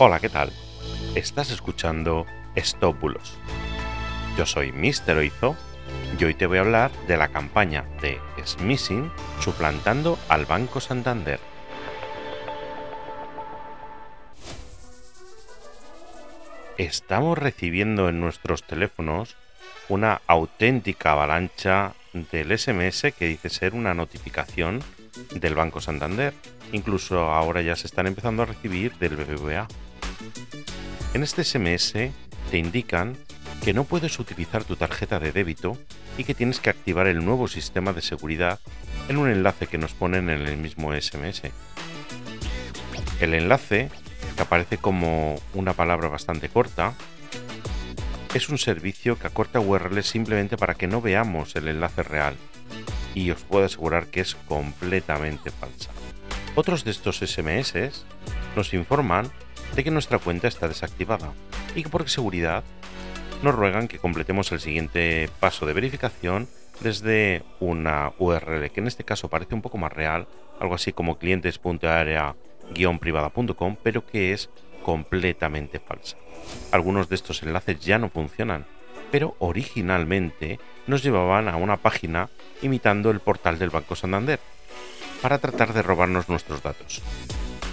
Hola, ¿qué tal? Estás escuchando Estópulos. Yo soy Mr. Oizo y hoy te voy a hablar de la campaña de Smishing suplantando al Banco Santander. Estamos recibiendo en nuestros teléfonos una auténtica avalancha del SMS que dice ser una notificación del Banco Santander. Incluso ahora ya se están empezando a recibir del BBVA. En este SMS te indican que no puedes utilizar tu tarjeta de débito y que tienes que activar el nuevo sistema de seguridad en un enlace que nos ponen en el mismo SMS. El enlace, que aparece como una palabra bastante corta, es un servicio que acorta URLs simplemente para que no veamos el enlace real y os puedo asegurar que es completamente falsa. Otros de estos SMS nos informan de que nuestra cuenta está desactivada y que por seguridad nos ruegan que completemos el siguiente paso de verificación desde una URL que en este caso parece un poco más real, algo así como clientes.area-privada.com, pero que es completamente falsa. Algunos de estos enlaces ya no funcionan, pero originalmente nos llevaban a una página imitando el portal del Banco Santander para tratar de robarnos nuestros datos.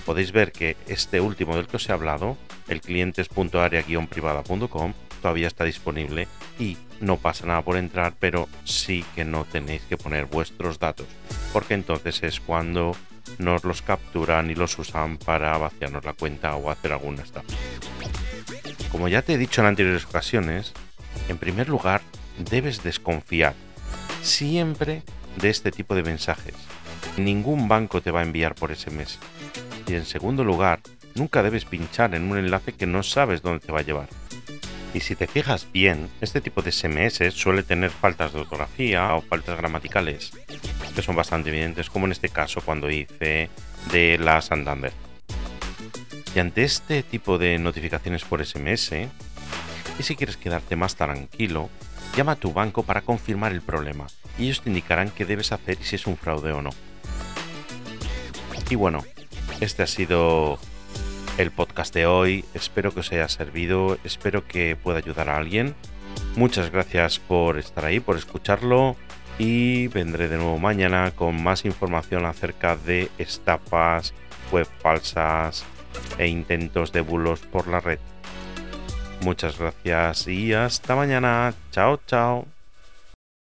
Podéis ver que este último del que os he hablado, el clientes.area-privada.com, todavía está disponible y no pasa nada por entrar, pero sí que no tenéis que poner vuestros datos, porque entonces es cuando nos los capturan y los usan para vaciarnos la cuenta o hacer alguna estafa. Como ya te he dicho en anteriores ocasiones, en primer lugar debes desconfiar siempre de este tipo de mensajes. Ningún banco te va a enviar por SMS. Y en segundo lugar, nunca debes pinchar en un enlace que no sabes dónde te va a llevar. Y si te fijas bien, este tipo de SMS suele tener faltas de ortografía o faltas gramaticales, que son bastante evidentes, como en este caso cuando hice de la Santander. Y ante este tipo de notificaciones por SMS, y si quieres quedarte más tranquilo, llama a tu banco para confirmar el problema y ellos te indicarán qué debes hacer y si es un fraude o no. Y bueno, este ha sido el podcast de hoy. Espero que os haya servido, espero que pueda ayudar a alguien. Muchas gracias por estar ahí, por escucharlo y vendré de nuevo mañana con más información acerca de estafas, web falsas e intentos de bulos por la red. Muchas gracias y hasta mañana. Chao, chao.